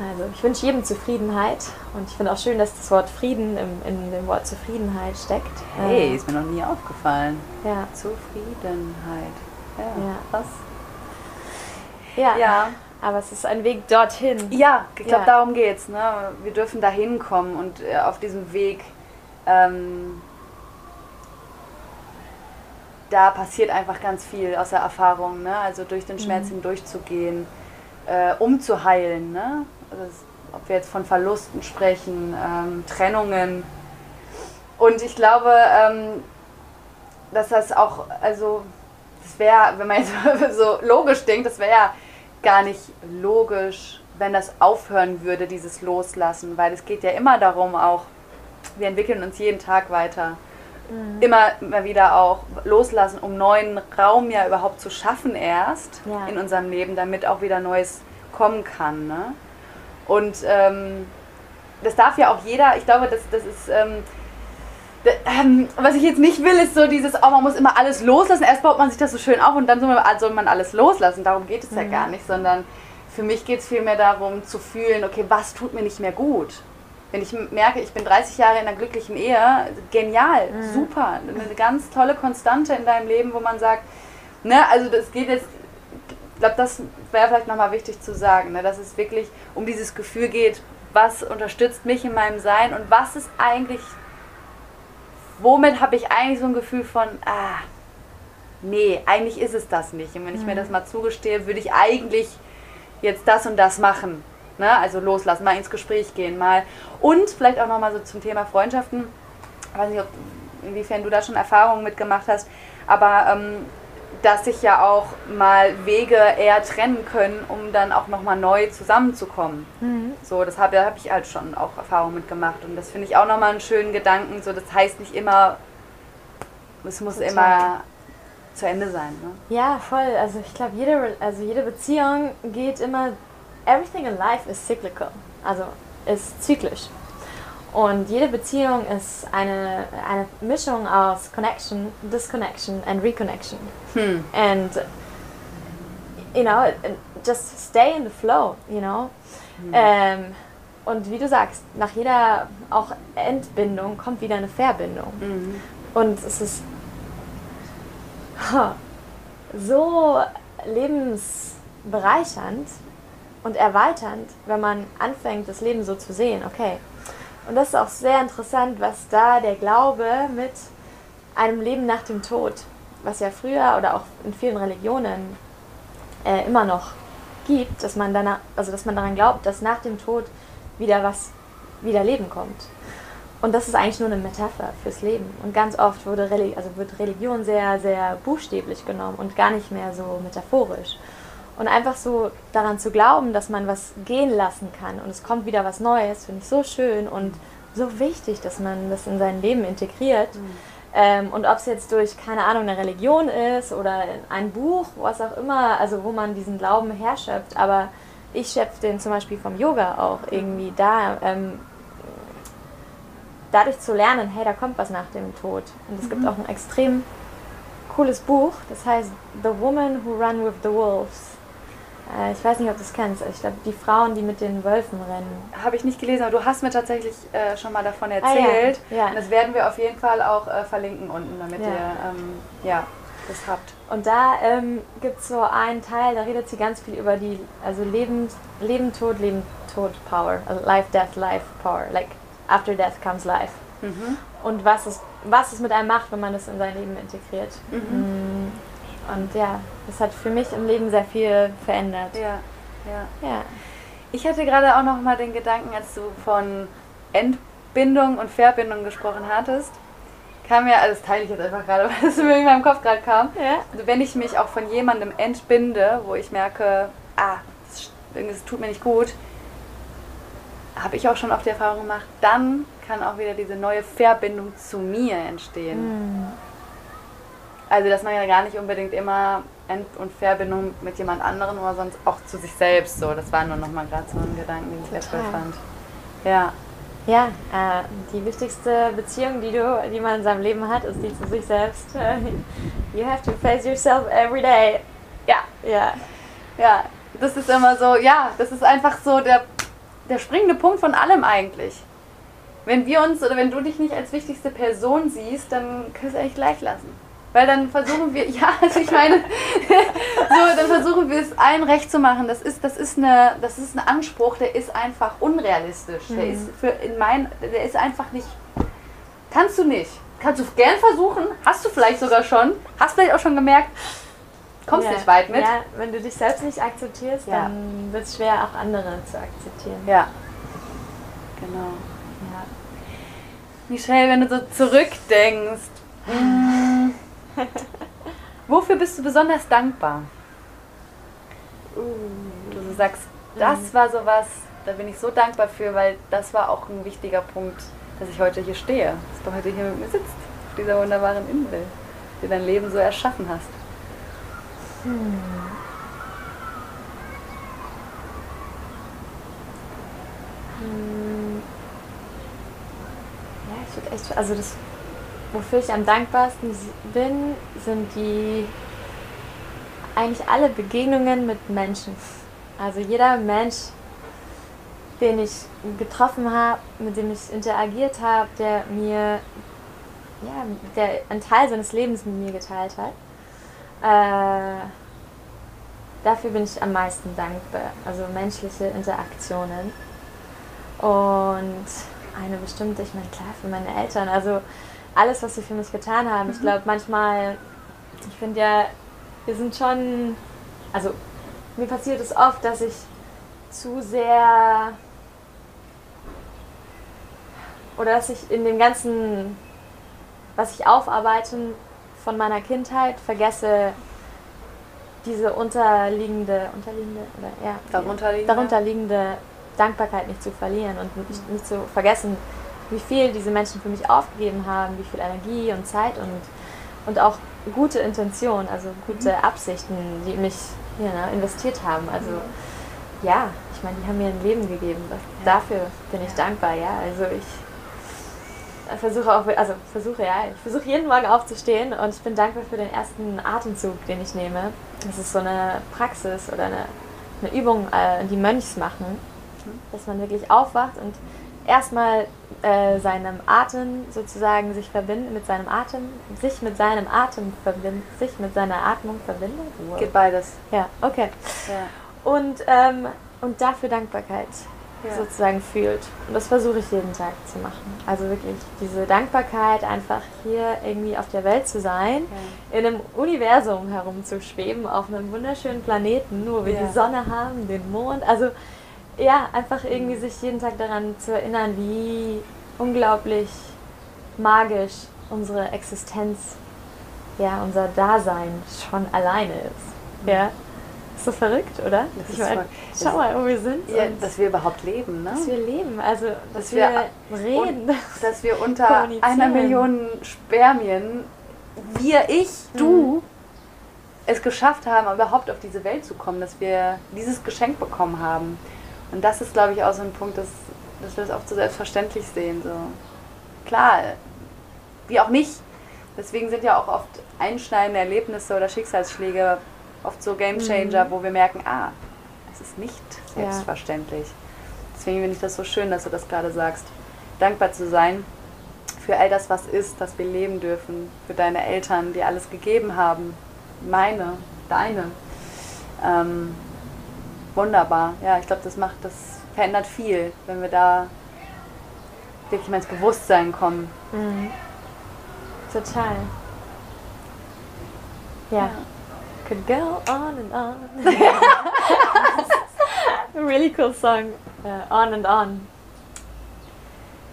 Also ich wünsche jedem Zufriedenheit und ich finde auch schön, dass das Wort Frieden im, in dem Wort Zufriedenheit steckt. Hey, ist mir noch nie aufgefallen. Ja. Zufriedenheit. Ja, ja. was? Ja. ja. Aber es ist ein Weg dorthin. Ja, ich glaube, ja. darum geht's. Ne? Wir dürfen da hinkommen und äh, auf diesem Weg ähm, da passiert einfach ganz viel aus der Erfahrung. Ne? Also durch den Schmerz mhm. hindurchzugehen, äh, um zu heilen. Ne? Also ob wir jetzt von Verlusten sprechen, ähm, Trennungen. Und ich glaube, ähm, dass das auch, also das wäre, wenn man jetzt <laughs> so logisch denkt, das wäre ja gar nicht logisch, wenn das aufhören würde, dieses Loslassen, weil es geht ja immer darum auch, wir entwickeln uns jeden Tag weiter. Mhm. Immer, immer wieder auch loslassen, um neuen Raum ja überhaupt zu schaffen erst ja. in unserem Leben, damit auch wieder Neues kommen kann. Ne? Und ähm, das darf ja auch jeder, ich glaube, das, das ist, ähm, ähm, was ich jetzt nicht will, ist so dieses, oh, man muss immer alles loslassen. Erst baut man sich das so schön auf und dann soll man, man alles loslassen. Darum geht es mhm. ja gar nicht, sondern für mich geht es vielmehr darum zu fühlen, okay, was tut mir nicht mehr gut? Wenn ich merke, ich bin 30 Jahre in einer glücklichen Ehe, genial, mhm. super, eine ganz tolle Konstante in deinem Leben, wo man sagt, ne, also das geht jetzt, ich glaube, das wäre vielleicht nochmal wichtig zu sagen, ne, dass es wirklich um dieses Gefühl geht, was unterstützt mich in meinem Sein und was ist eigentlich, womit habe ich eigentlich so ein Gefühl von, ah, nee, eigentlich ist es das nicht. Und wenn ich mhm. mir das mal zugestehe, würde ich eigentlich jetzt das und das machen. Ne? Also loslassen, mal ins Gespräch gehen, mal. Und vielleicht auch nochmal so zum Thema Freundschaften. Ich weiß nicht, ob, inwiefern du da schon Erfahrungen mitgemacht hast, aber ähm, dass sich ja auch mal Wege eher trennen können, um dann auch nochmal neu zusammenzukommen. Mhm. So, das habe hab ich halt schon auch Erfahrungen mitgemacht. Und das finde ich auch nochmal einen schönen Gedanken. So, das heißt nicht immer, es muss Total. immer zu Ende sein. Ne? Ja, voll. Also ich glaube, jede, also jede Beziehung geht immer everything in life is cyclical, also ist zyklisch. Und jede Beziehung ist eine, eine Mischung aus Connection, Disconnection and Reconnection. Hm. And, you know, just stay in the flow, you know. Hm. Ähm, und wie du sagst, nach jeder auch Entbindung kommt wieder eine Verbindung. Mhm. Und es ist so lebensbereichernd, und erweiternd, wenn man anfängt, das Leben so zu sehen. Okay, Und das ist auch sehr interessant, was da der Glaube mit einem Leben nach dem Tod, was ja früher oder auch in vielen Religionen äh, immer noch gibt, dass man danach, also dass man daran glaubt, dass nach dem Tod wieder was, wieder Leben kommt. Und das ist eigentlich nur eine Metapher fürs Leben. Und ganz oft wurde Religi also wird Religion sehr, sehr buchstäblich genommen und gar nicht mehr so metaphorisch. Und einfach so daran zu glauben, dass man was gehen lassen kann und es kommt wieder was Neues, finde ich so schön und so wichtig, dass man das in sein Leben integriert. Mhm. Ähm, und ob es jetzt durch, keine Ahnung, eine Religion ist oder ein Buch, was auch immer, also wo man diesen Glauben herschöpft, aber ich schöpfe den zum Beispiel vom Yoga auch irgendwie da. Ähm, dadurch zu lernen, hey, da kommt was nach dem Tod. Und es mhm. gibt auch ein extrem cooles Buch, das heißt The Woman Who Ran with the Wolves. Äh, ich weiß nicht, ob du es kennst. Ich glaube, die Frauen, die mit den Wölfen rennen. Habe ich nicht gelesen, aber du hast mir tatsächlich äh, schon mal davon erzählt. Ah, ja. Ja. Das werden wir auf jeden Fall auch äh, verlinken unten, damit ja. ihr ähm, ja, das habt. Und da ähm, gibt es so einen Teil, da redet sie ganz viel über die, also Leben, Leben Tod, Leben, Tod, Power. Also Life, Death, Life, Power. Like, after death comes life. Mhm. Und was es, was es mit einem macht, wenn man das in sein Leben integriert. Mhm. Mm. Und ja, das hat für mich im Leben sehr viel verändert. Ja, ja. ja. Ich hatte gerade auch noch mal den Gedanken, als du von Entbindung und Verbindung gesprochen hattest, kam mir, also das teile ich jetzt einfach gerade, <laughs> weil es mir in meinem Kopf gerade kam. Ja. Also wenn ich mich auch von jemandem entbinde, wo ich merke, ah, das, das tut mir nicht gut, habe ich auch schon oft die Erfahrung gemacht, dann kann auch wieder diese neue Verbindung zu mir entstehen. Mhm. Also, dass man ja gar nicht unbedingt immer End- und Verbindung mit jemand anderem, aber sonst auch zu sich selbst so. Das war nur nochmal gerade so ein Gedanken, den ich wertvoll fand. Ja. Ja, äh, die wichtigste Beziehung, die, du, die man in seinem Leben hat, ist die zu sich selbst. <laughs> you have to face yourself every day. Ja, ja. Ja, das ist immer so, ja, das ist einfach so der, der springende Punkt von allem eigentlich. Wenn wir uns oder wenn du dich nicht als wichtigste Person siehst, dann kannst du eigentlich gleich lassen. Weil dann versuchen wir, <laughs> ja, also ich meine, <laughs> so, dann versuchen wir es allen recht zu machen. Das ist, das ist, eine, das ist ein Anspruch, der ist einfach unrealistisch. Mhm. Der ist für in mein, der ist einfach nicht. Kannst du nicht. Kannst du gern versuchen, hast du vielleicht sogar schon, hast vielleicht auch schon gemerkt, kommst ja. nicht weit mit. Ja, wenn du dich selbst nicht akzeptierst, ja. dann wird es schwer, auch andere zu akzeptieren. Ja. Genau. Ja. Michelle, wenn du so zurückdenkst, mm, <laughs> Wofür bist du besonders dankbar? Uh. Du sagst, das mhm. war sowas, da bin ich so dankbar für, weil das war auch ein wichtiger Punkt, dass ich heute hier stehe, dass du heute hier mit mir sitzt, auf dieser wunderbaren Insel, die dein Leben so erschaffen hast. Hm. hm. Ja, ich würde echt, also das wofür ich am dankbarsten bin, sind die eigentlich alle Begegnungen mit Menschen. Also jeder Mensch, den ich getroffen habe, mit dem ich interagiert habe, der mir, ja, der einen Teil seines Lebens mit mir geteilt hat. Äh, dafür bin ich am meisten dankbar. Also menschliche Interaktionen. Und eine bestimmte, ich meine, klar, für meine Eltern. Also alles, was sie für mich getan haben. Mhm. Ich glaube, manchmal, ich finde ja, wir sind schon, also mir passiert es oft, dass ich zu sehr oder dass ich in dem ganzen, was ich aufarbeiten von meiner Kindheit vergesse, diese unterliegende, unterliegende oder ja, darunterliegende. darunterliegende Dankbarkeit nicht zu verlieren und nicht, nicht zu vergessen, wie viel diese Menschen für mich aufgegeben haben, wie viel Energie und Zeit und, und auch gute Intention, also gute mhm. Absichten, die mich ja, ne, investiert haben. Also ja, ich meine, die haben mir ein Leben gegeben. Ja. Dafür bin ich dankbar, ja. Also ich versuche auch, also versuche ja, ich versuche jeden Morgen aufzustehen und ich bin dankbar für den ersten Atemzug, den ich nehme. Das ist so eine Praxis oder eine, eine Übung, äh, die Mönchs machen, mhm. dass man wirklich aufwacht und erstmal äh, seinem Atem sozusagen sich verbinden, mit seinem Atem, sich mit seinem Atem verbindet, sich mit seiner Atmung verbindet. Wow. Geht beides. Ja, okay. Ja. Und, ähm, und dafür Dankbarkeit ja. sozusagen fühlt. Und das versuche ich jeden Tag zu machen. Also wirklich diese Dankbarkeit, einfach hier irgendwie auf der Welt zu sein, ja. in einem Universum herumzuschweben, auf einem wunderschönen Planeten, wo wir die Sonne haben, den Mond. Also ja, einfach irgendwie sich jeden Tag daran zu erinnern, wie unglaublich magisch unsere Existenz, ja, unser Dasein schon alleine ist. Mhm. Ja. So verrückt, oder? ich mein, schau mal, wo wir sind. Ja, dass wir überhaupt leben, ne? Dass wir leben, also dass, dass wir, wir, reden. <laughs> dass wir unter einer Million Spermien, wir, ich, mhm. du, es geschafft haben, überhaupt auf diese Welt zu kommen, dass wir dieses Geschenk bekommen haben. Und das ist, glaube ich, auch so ein Punkt, dass, dass wir das oft so selbstverständlich sehen. So. Klar, wie auch nicht. Deswegen sind ja auch oft einschneidende Erlebnisse oder Schicksalsschläge oft so Game Changer, mhm. wo wir merken, ah, es ist nicht selbstverständlich. Ja. Deswegen finde ich das so schön, dass du das gerade sagst. Dankbar zu sein für all das, was ist, dass wir leben dürfen, für deine Eltern, die alles gegeben haben, meine, deine. Ähm, wunderbar. Ja, ich glaube, das macht, das verändert viel, wenn wir da wirklich mal ins Bewusstsein kommen. Mhm. Total. ja. ja. could go on and on. A <laughs> really cool song. Uh, on and on.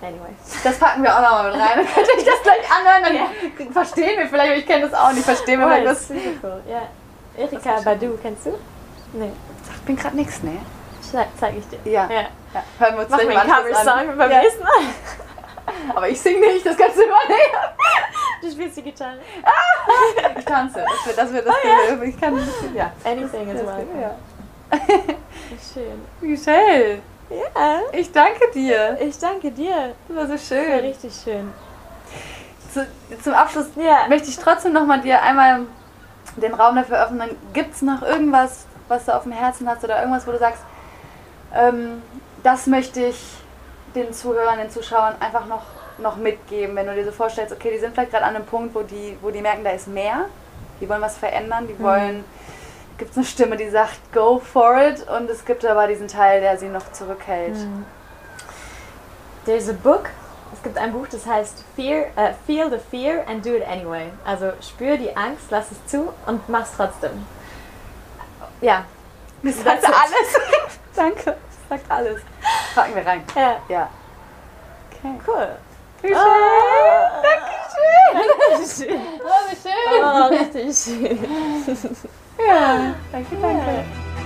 Anyway. Das packen wir auch nochmal mit rein. Dann könnt ihr euch das gleich anhören, dann yeah. verstehen wir vielleicht, ich kenne das auch nicht, verstehen wir oh, das. Super cool, ja. Erika Badu, kennst du? Nee. Sagt mir gerade nichts, ne? Zeig ich dir. Ja. ja. ja. Hören wir uns Mach gleich mal Cover Song beim ja. nächsten Mal. <laughs> Aber ich singe nicht, das kannst du übernehmen. <laughs> Du spielst die Gitarre. Ah, <laughs> ich tanze. Das wird, das wird, das oh, ja. Ich kann, ja. Anything is well. Ja. Schön. Michelle. Ja. Ich danke dir. Ich danke dir. Das war so schön. Das war richtig schön. Zu, zum Abschluss ja. möchte ich trotzdem nochmal dir einmal den Raum dafür öffnen. Gibt es noch irgendwas, was du auf dem Herzen hast oder irgendwas, wo du sagst, ähm, das möchte ich den Zuhörern, den Zuschauern einfach noch noch mitgeben, wenn du dir so vorstellst, okay, die sind vielleicht gerade an einem Punkt, wo die, wo die merken, da ist mehr, die wollen was verändern, die mhm. wollen, gibt es eine Stimme, die sagt, go for it und es gibt aber diesen Teil, der sie noch zurückhält. Mhm. There's a book, es gibt ein Buch, das heißt Fear, uh, Feel the Fear and Do It Anyway. Also spür die Angst, lass es zu und mach's trotzdem. Ja. Das sagt alles. <laughs> Danke. Das sagt alles. Packen wir rein. Ja. Ja. Okay. Cool. Oh. Dankeschön. Dankeschön. Oh, wie schön. Oh, richtig schön. Ja, danke, danke. Ja.